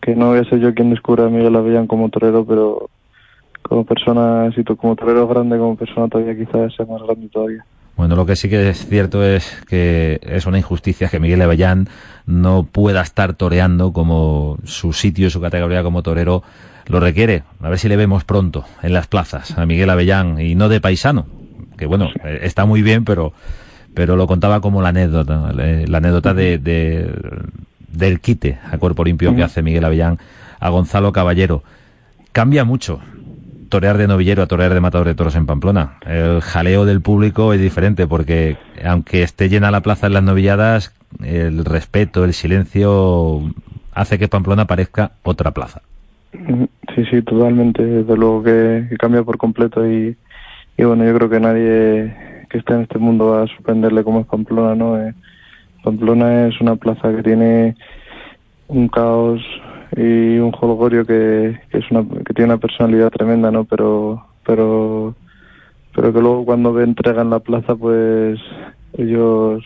que no voy a ser yo quien descubra a Miguel Avellán como torero, pero como persona, si como torero grande, como persona todavía quizás sea más grande todavía. Bueno, lo que sí que es cierto es que es una injusticia que Miguel Avellán no pueda estar toreando como su sitio, su categoría como torero lo requiere. A ver si le vemos pronto en las plazas a Miguel Avellán y no de paisano, que bueno, eh, está muy bien, pero pero lo contaba como la anécdota, la anécdota de, del quite a cuerpo limpio que hace Miguel Avellán a Gonzalo Caballero. Cambia mucho torear de novillero a torear de matador de toros en Pamplona. El jaleo del público es diferente porque aunque esté llena la plaza en las novilladas, el respeto, el silencio hace que Pamplona parezca otra plaza. Sí, sí, totalmente. Desde luego que, cambia por completo y, y, bueno, yo creo que nadie que esté en este mundo va a sorprenderle como es Pamplona, ¿no? Eh, Pamplona es una plaza que tiene un caos y un jolgorio que, que, es una, que tiene una personalidad tremenda, ¿no? Pero, pero, pero que luego cuando entregan la plaza, pues ellos,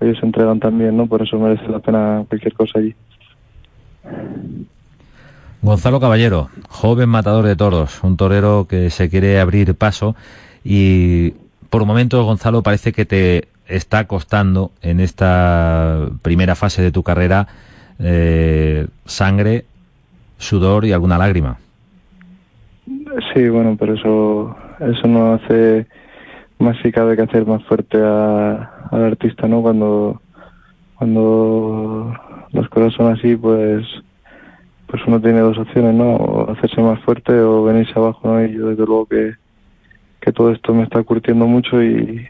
ellos se entregan también, ¿no? Por eso merece la pena cualquier cosa allí. Gonzalo Caballero, joven matador de toros, un torero que se quiere abrir paso y por momentos, Gonzalo, parece que te está costando en esta primera fase de tu carrera eh, sangre, sudor y alguna lágrima. Sí, bueno, pero eso, eso no hace más si cabe que hacer más fuerte a, al artista, ¿no? Cuando, cuando las cosas son así, pues, pues uno tiene dos opciones, ¿no? O hacerse más fuerte o venirse abajo, ¿no? Y yo desde luego que, que todo esto me está curtiendo mucho y,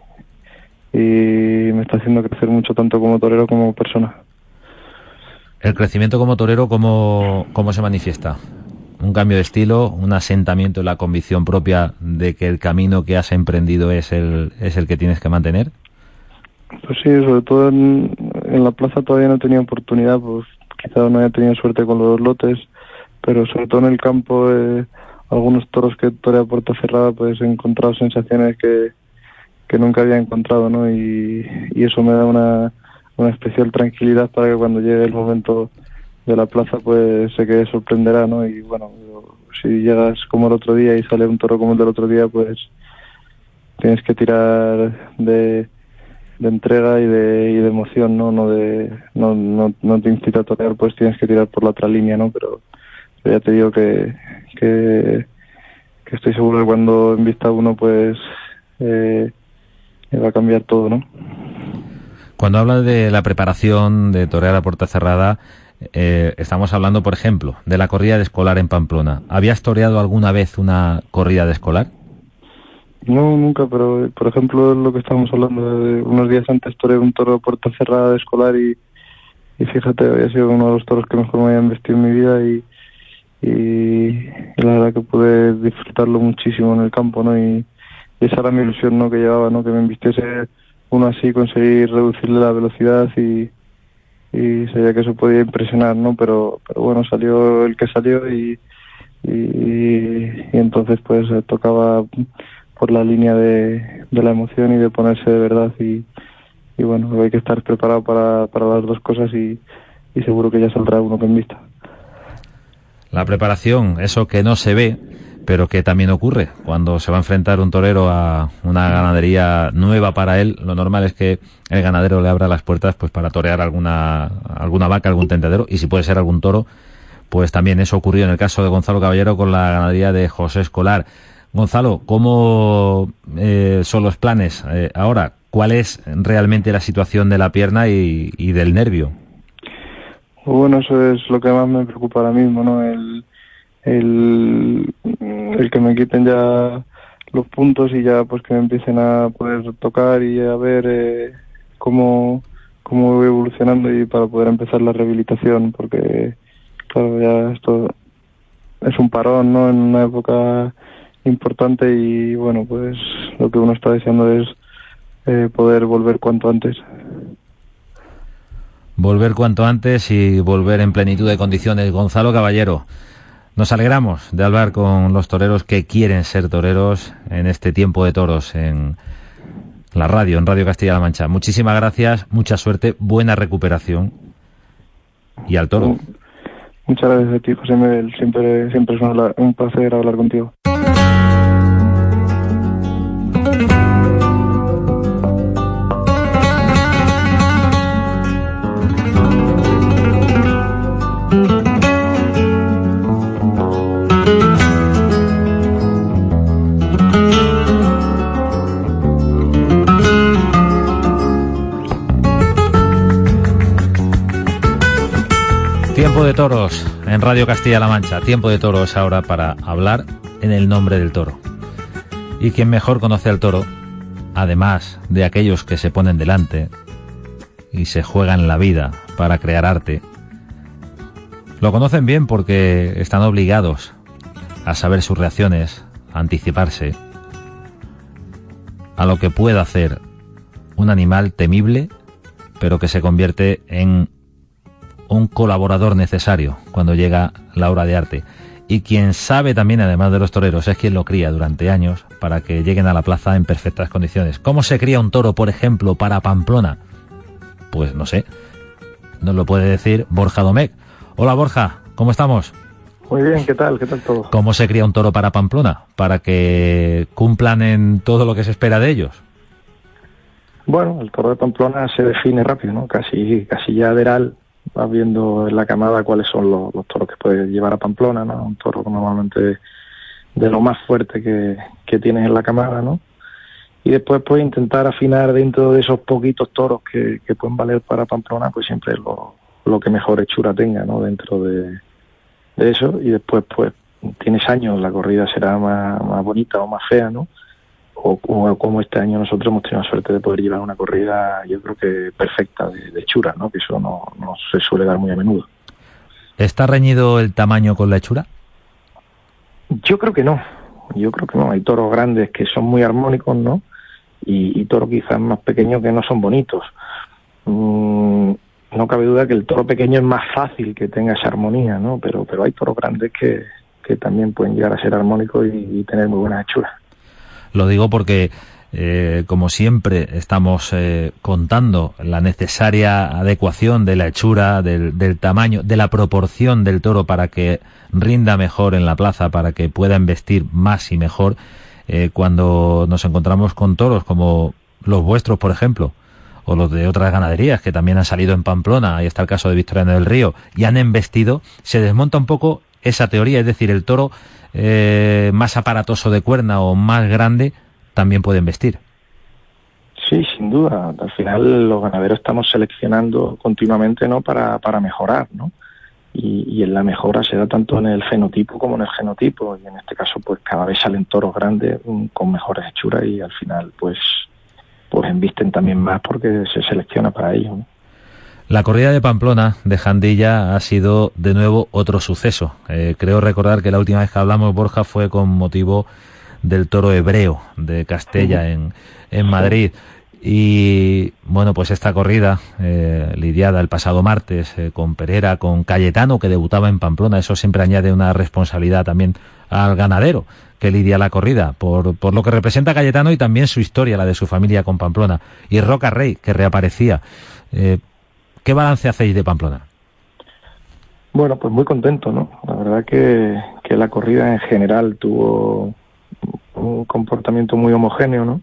y me está haciendo crecer mucho tanto como torero como persona. El crecimiento como torero, ¿cómo, ¿cómo se manifiesta? ¿Un cambio de estilo, un asentamiento en la convicción propia de que el camino que has emprendido es el, es el que tienes que mantener? Pues sí, sobre todo en, la plaza todavía no tenía oportunidad, pues quizá no haya tenido suerte con los lotes, pero sobre todo en el campo, eh, algunos toros que torea puerta cerrada, pues he encontrado sensaciones que, que nunca había encontrado, ¿no? Y, y eso me da una, una especial tranquilidad para que cuando llegue el momento de la plaza pues sé que sorprenderá, ¿no? Y bueno, si llegas como el otro día y sale un toro como el del otro día, pues tienes que tirar de, de entrega y de, y de emoción, ¿no? No, de, no, no, no te incita a torear, pues tienes que tirar por la otra línea, ¿no? Pero, ya te digo que, que, que estoy seguro que cuando en vista uno, pues eh, va a cambiar todo, ¿no? Cuando habla de la preparación de torear a puerta cerrada, eh, estamos hablando, por ejemplo, de la corrida de escolar en Pamplona. ¿Habías toreado alguna vez una corrida de escolar? No, nunca, pero por ejemplo, lo que estábamos hablando de unos días antes toreé un toro a puerta cerrada de escolar y, y fíjate, había sido uno de los toros que mejor me habían vestido en mi vida y, y, la verdad que pude disfrutarlo muchísimo en el campo, ¿no? Y, esa era mi ilusión, ¿no? Que llevaba, ¿no? Que me invistiese uno así, conseguir reducirle la velocidad y, y sabía que eso podía impresionar, ¿no? Pero, bueno, salió el que salió y, y, entonces pues tocaba por la línea de, la emoción y de ponerse de verdad y, y bueno, hay que estar preparado para, las dos cosas y, y seguro que ya saldrá uno que en vista. La preparación, eso que no se ve, pero que también ocurre cuando se va a enfrentar un torero a una ganadería nueva para él. Lo normal es que el ganadero le abra las puertas pues para torear alguna alguna vaca, algún tentadero y si puede ser algún toro, pues también eso ocurrió en el caso de Gonzalo Caballero con la ganadería de José Escolar. Gonzalo, ¿cómo eh, son los planes eh, ahora? ¿Cuál es realmente la situación de la pierna y, y del nervio? Bueno, eso es lo que más me preocupa ahora mismo, ¿no? El, el, el que me quiten ya los puntos y ya pues que me empiecen a poder tocar y a ver eh, cómo, cómo voy evolucionando y para poder empezar la rehabilitación porque claro ya esto es un parón no en una época importante y bueno pues lo que uno está deseando es eh, poder volver cuanto antes volver cuanto antes y volver en plenitud de condiciones Gonzalo Caballero nos alegramos de hablar con los toreros que quieren ser toreros en este tiempo de toros en la radio, en Radio Castilla-La Mancha. Muchísimas gracias, mucha suerte, buena recuperación y al toro. Muchas gracias a ti, José Miguel. Siempre, siempre es un placer hablar contigo. Tiempo de toros en Radio Castilla-La Mancha. Tiempo de toros ahora para hablar en el nombre del toro. Y quien mejor conoce al toro, además de aquellos que se ponen delante y se juegan la vida para crear arte, lo conocen bien porque están obligados a saber sus reacciones, a anticiparse a lo que puede hacer un animal temible, pero que se convierte en un colaborador necesario cuando llega la obra de arte. Y quien sabe también, además de los toreros, es quien lo cría durante años para que lleguen a la plaza en perfectas condiciones. ¿Cómo se cría un toro, por ejemplo, para Pamplona? Pues no sé. Nos lo puede decir Borja Domecq. Hola Borja, ¿cómo estamos? Muy bien, ¿qué tal? ¿Qué tal todo? ¿Cómo se cría un toro para Pamplona? Para que cumplan en todo lo que se espera de ellos. Bueno, el toro de Pamplona se define rápido, ¿no? Casi, casi ya veral vas viendo en la camada cuáles son los, toros que puedes llevar a Pamplona, ¿no? Un toro normalmente de lo más fuerte que, que tienes en la camada, ¿no? Y después pues intentar afinar dentro de esos poquitos toros que, que pueden valer para Pamplona, pues siempre lo, lo que mejor hechura tenga, ¿no? Dentro de, de eso y después pues tienes años, la corrida será más, más bonita o más fea, ¿no? O, como este año nosotros hemos tenido la suerte de poder llevar una corrida, yo creo que perfecta de, hechura, ¿no? que eso no, no, se suele dar muy a menudo. ¿Está reñido el tamaño con la hechura? Yo creo que no, yo creo que no. Hay toros grandes que son muy armónicos, ¿no? Y, y toros quizás más pequeños que no son bonitos. Mm, no cabe duda que el toro pequeño es más fácil que tenga esa armonía, ¿no? Pero, pero hay toros grandes que, que también pueden llegar a ser armónicos y, y tener muy buenas hechuras. Lo digo porque, eh, como siempre, estamos eh, contando la necesaria adecuación de la hechura, del, tamaño, de la proporción del toro para que rinda mejor en la plaza, para que pueda investir más y mejor. Eh, cuando nos encontramos con toros como los vuestros, por ejemplo, o los de otras ganaderías que también han salido en Pamplona, ahí está el caso de Victoriano del Río, y han embestido, se desmonta un poco esa teoría, es decir, el toro eh, más aparatoso de cuerna o más grande también pueden vestir. Sí, sin duda. Al final los ganaderos estamos seleccionando continuamente, ¿no? Para, para mejorar, ¿no? Y, en la mejora se da tanto en el fenotipo como en el genotipo y en este caso pues cada vez salen toros grandes con mejores hechuras y al final pues pues embisten también más porque se selecciona para ello. ¿no? La corrida de Pamplona de Jandilla ha sido de nuevo otro suceso. Eh, creo recordar que la última vez que hablamos, Borja, fue con motivo del toro hebreo de Castella en, en Madrid. Y bueno, pues esta corrida eh, lidiada el pasado martes eh, con Pereira, con Cayetano, que debutaba en Pamplona, eso siempre añade una responsabilidad también al ganadero que lidia la corrida, por, por lo que representa Cayetano y también su historia, la de su familia con Pamplona. Y Roca Rey, que reaparecía. Eh, ¿Qué balance hacéis de Pamplona? Bueno, pues muy contento, ¿no? La verdad que, que la corrida en general tuvo un comportamiento muy homogéneo, ¿no?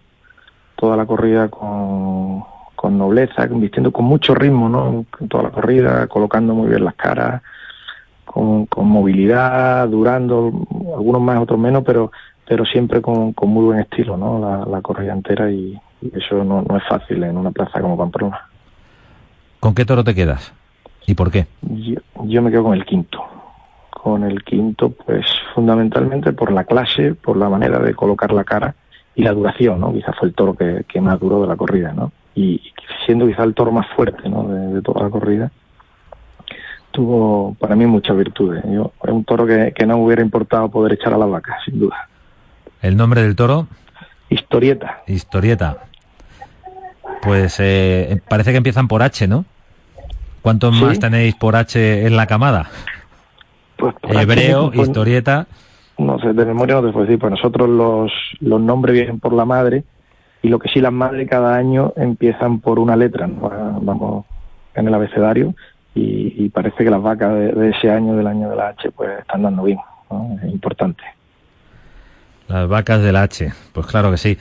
Toda la corrida con, con nobleza, vistiendo con mucho ritmo, ¿no? Toda la corrida, colocando muy bien las caras, con, con movilidad, durando, algunos más, otros menos, pero pero siempre con, con muy buen estilo, ¿no? La, la corrida entera y, eso no, no es fácil en una plaza como Pamplona. ¿Con qué toro te quedas? ¿Y por qué? Yo, yo me quedo con el quinto. Con el quinto, pues fundamentalmente por la clase, por la manera de colocar la cara y la duración, ¿no? Quizás fue el toro que, que más duró de la corrida, ¿no? Y, siendo quizá el toro más fuerte, ¿no? De, de, toda la corrida, tuvo para mí muchas virtudes. Yo, es un toro que, que no me hubiera importado poder echar a la vaca, sin duda. ¿El nombre del toro? Historieta. Historieta. Pues eh, parece que empiezan por H, ¿no? ¿Cuántos ¿Sí? más tenéis por H en la camada? Pues Hebreo, H, pues, historieta. No sé, de memoria no te puedo decir, pues nosotros los, los nombres vienen por la madre y lo que sí las madres cada año empiezan por una letra, ¿no? vamos en el abecedario y, y, parece que las vacas de, de, ese año, del año de la H, pues están dando bien, ¿no? es importante. Las vacas del H, pues claro que sí.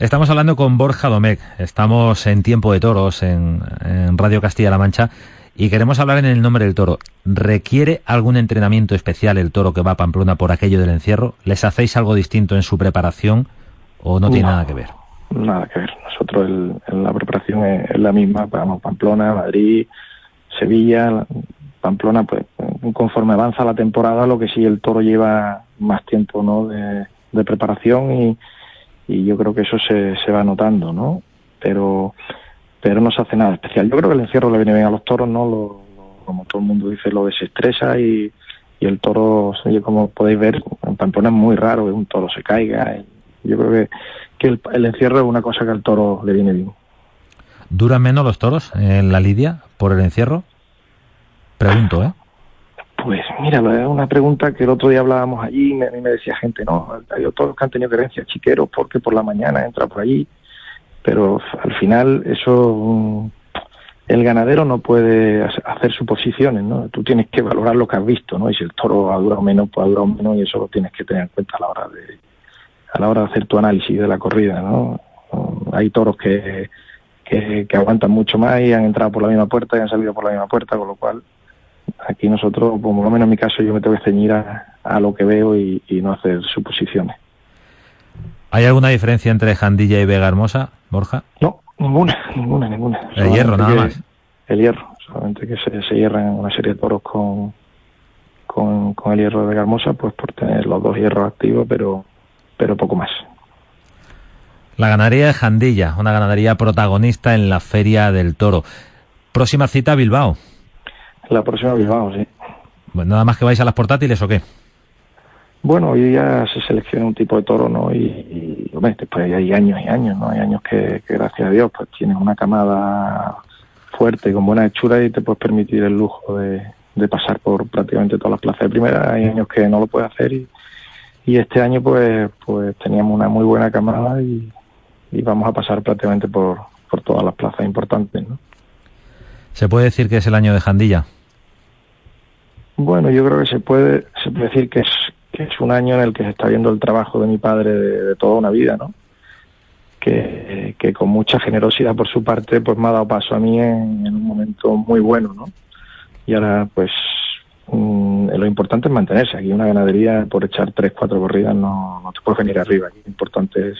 Estamos hablando con Borja Domecq, estamos en Tiempo de Toros en, en Radio Castilla-La Mancha y queremos hablar en el nombre del toro. ¿Requiere algún entrenamiento especial el toro que va a Pamplona por aquello del encierro? ¿Les hacéis algo distinto en su preparación o no tiene nada que ver? Nada que ver. Nosotros el, el, la preparación es, es, la misma. Vamos Pamplona, Madrid, Sevilla, Pamplona, pues conforme avanza la temporada, lo que sí el toro lleva más tiempo ¿no? de, de preparación y y yo creo que eso se, se va notando, ¿no? Pero pero no se hace nada especial. Yo creo que el encierro le viene bien a los toros, ¿no? Lo, como todo el mundo dice, lo desestresa y, y el toro, como podéis ver, en Pamplona es muy raro que un toro se caiga. Yo creo que, que el, el, encierro es una cosa que al toro le viene bien. ¿Duran menos los toros en la lidia por el encierro? Pregunto, ¿eh? Pues mira, es una pregunta que el otro día hablábamos allí y me, me decía gente, no, hay otros que han tenido creencias chiqueros porque por la mañana entra por allí, pero al final eso el ganadero no puede hacer suposiciones, ¿no? Tú tienes que valorar lo que has visto, ¿no? Y si el toro ha durado menos, pues ha durado menos y eso lo tienes que tener en cuenta a la hora de a la hora de hacer tu análisis de la corrida, ¿no? Hay toros que, que, que aguantan mucho más y han entrado por la misma puerta y han salido por la misma puerta, con lo cual aquí nosotros, por lo menos en mi caso, yo me tengo que ceñir a, a lo que veo y, y, no hacer suposiciones. ¿Hay alguna diferencia entre Jandilla y Vega Hermosa, Borja? No, ninguna, ninguna, ninguna. El solamente hierro nada más. El hierro, solamente que se, se hierran una serie de toros con, con, con, el hierro de Vega Hermosa, pues por tener los dos hierros activos, pero, pero poco más. La ganadería de Jandilla, una ganadería protagonista en la Feria del Toro. Próxima cita Bilbao. La próxima Bilbao, sí. Bueno, ¿Nada más que vais a las portátiles o qué? Bueno, hoy ya se selecciona un tipo de toro, ¿no? Y, y hombre, después hay años y años, ¿no? Hay años que, que, gracias a Dios, pues tienes una camada fuerte, con buena hechura y te puedes permitir el lujo de, de pasar por prácticamente todas las plazas de primera. Hay años que no lo puedes hacer y, y este año, pues, pues teníamos una muy buena camada y, y vamos a pasar prácticamente por, por todas las plazas importantes, ¿no? ¿Se puede decir que es el año de Jandilla? Bueno, yo creo que se puede, se puede decir que es, que es un año en el que se está viendo el trabajo de mi padre de, toda una vida, ¿no? Que, con mucha generosidad por su parte, pues me ha dado paso a mí en, un momento muy bueno, ¿no? Y ahora, pues, mmm, lo importante es mantenerse. Aquí una ganadería, por echar tres, cuatro corridas, no, te puedes venir arriba. Lo importante es,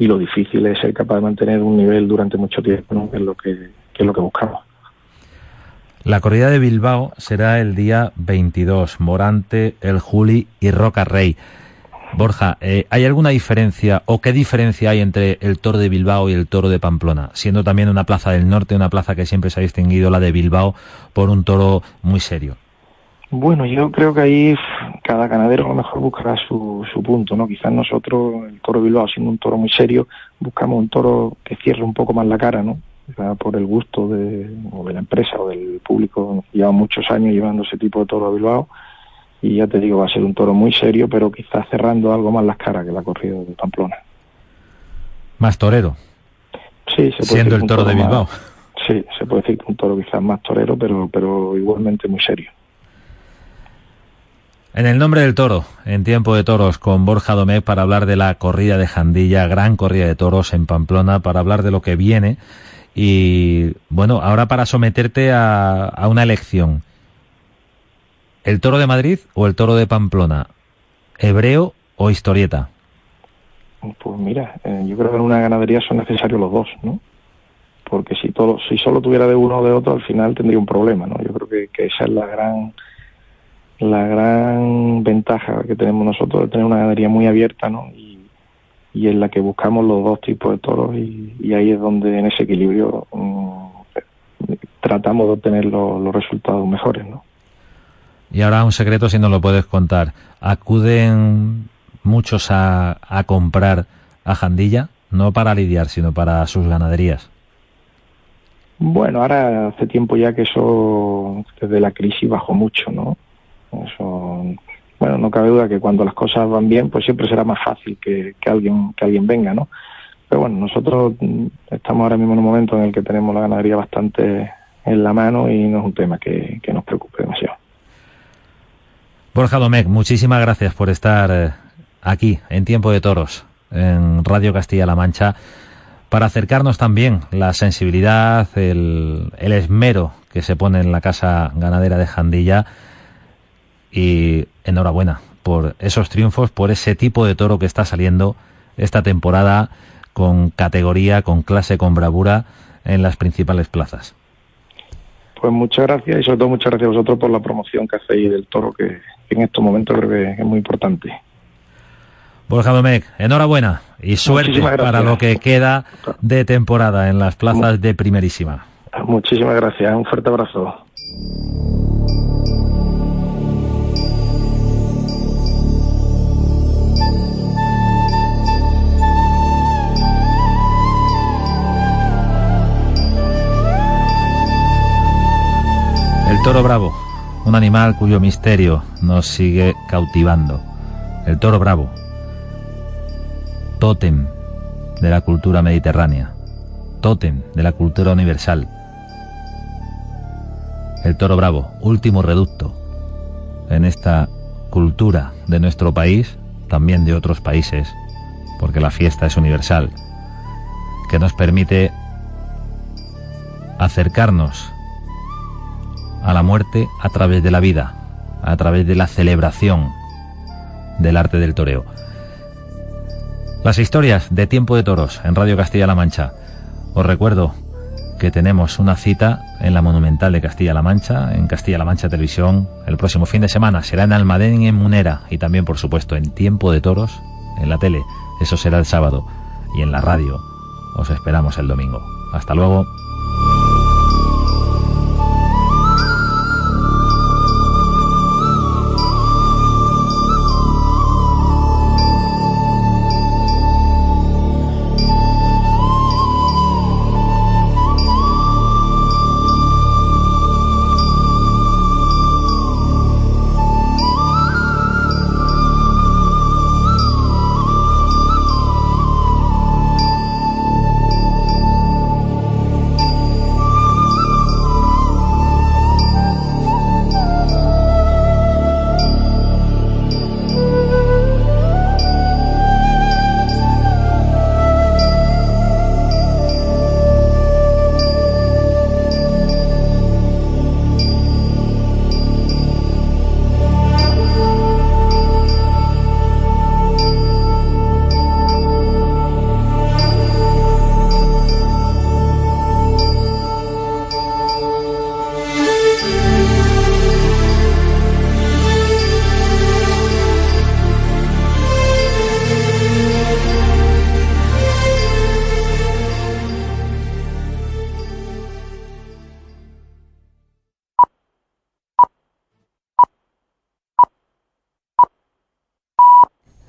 y lo difícil es ser capaz de mantener un nivel durante mucho tiempo, ¿no? que, es lo que, que es lo que buscamos. La corrida de Bilbao será el día 22. Morante, El Juli y Roca Rey. Borja, eh, ¿hay alguna diferencia o qué diferencia hay entre el toro de Bilbao y el toro de Pamplona? Siendo también una plaza del norte, una plaza que siempre se ha distinguido, la de Bilbao, por un toro muy serio. Bueno, yo creo que ahí cada ganadero a lo mejor buscará su, su punto, ¿no? Quizás nosotros, el toro de Bilbao, siendo un toro muy serio, buscamos un toro que cierre un poco más la cara, ¿no? Por el gusto de, o de la empresa o del público. Lleva muchos años llevando ese tipo de toro a Bilbao y ya te digo, va a ser un toro muy serio, pero quizás cerrando algo más las caras que la corrida de Pamplona. Más torero. Sí, se puede Siendo el toro, de Bilbao. sí, se puede decir que un toro quizás más torero, pero, pero igualmente muy serio. En el nombre del toro, en tiempo de toros, con Borja Domé para hablar de la corrida de Jandilla, gran corrida de toros en Pamplona, para hablar de lo que viene. Y bueno, ahora para someterte a, a una elección. ¿El toro de Madrid o el toro de Pamplona? ¿Hebreo o historieta? Pues mira, eh, yo creo que en una ganadería son necesarios los dos, ¿no? Porque si todo, si solo tuviera de uno o de otro, al final tendría un problema, ¿no? Yo creo que, esa es la gran la gran ventaja que tenemos nosotros de tener una ganadería muy abierta, ¿no? Y, y en la que buscamos los dos tipos de toros y, y ahí es donde en ese equilibrio um, tratamos de obtener los, los resultados mejores, ¿no? Y ahora un secreto si no lo puedes contar. ¿Acuden muchos a, a comprar a Jandilla? No para lidiar, sino para sus ganaderías. Bueno, ahora hace tiempo ya que eso desde la crisis bajó mucho, ¿no? Eso, bueno, no cabe duda que cuando las cosas van bien, pues siempre será más fácil que, que alguien que alguien venga, ¿no? Pero bueno, nosotros estamos ahora mismo en un momento en el que tenemos la ganadería bastante en la mano y no es un tema que, que nos preocupe demasiado. Borja Domecq, muchísimas gracias por estar eh, aquí en Tiempo de Toros, en Radio Castilla-La Mancha, para acercarnos también la sensibilidad, el, el, esmero que se pone en la Casa Ganadera de Jandilla y enhorabuena por esos triunfos, por ese tipo de toro que está saliendo esta temporada con categoría, con clase, con bravura en las principales plazas. Pues muchas gracias y sobre todo muchas gracias a vosotros por la promoción que hacéis del toro que, en estos momentos creo que es muy importante. Borja Domecq, enhorabuena y suerte para lo que queda de temporada en las plazas de primerísima. Muchísimas gracias, un fuerte abrazo. El toro bravo, un animal cuyo misterio nos sigue cautivando. El toro bravo, tótem de la cultura mediterránea, tótem de la cultura universal. El toro bravo, último reducto en esta cultura de nuestro país, también de otros países, porque la fiesta es universal, que nos permite acercarnos a la muerte a través de la vida, a través de la celebración del arte del toreo. Las historias de Tiempo de Toros en Radio Castilla-La Mancha. Os recuerdo que tenemos una cita en la Monumental de Castilla-La Mancha, en Castilla-La Mancha Televisión, el próximo fin de semana. Será en Almadén y en Munera y también, por supuesto, en Tiempo de Toros en la tele. Eso será el sábado. Y en la radio os esperamos el domingo. Hasta luego.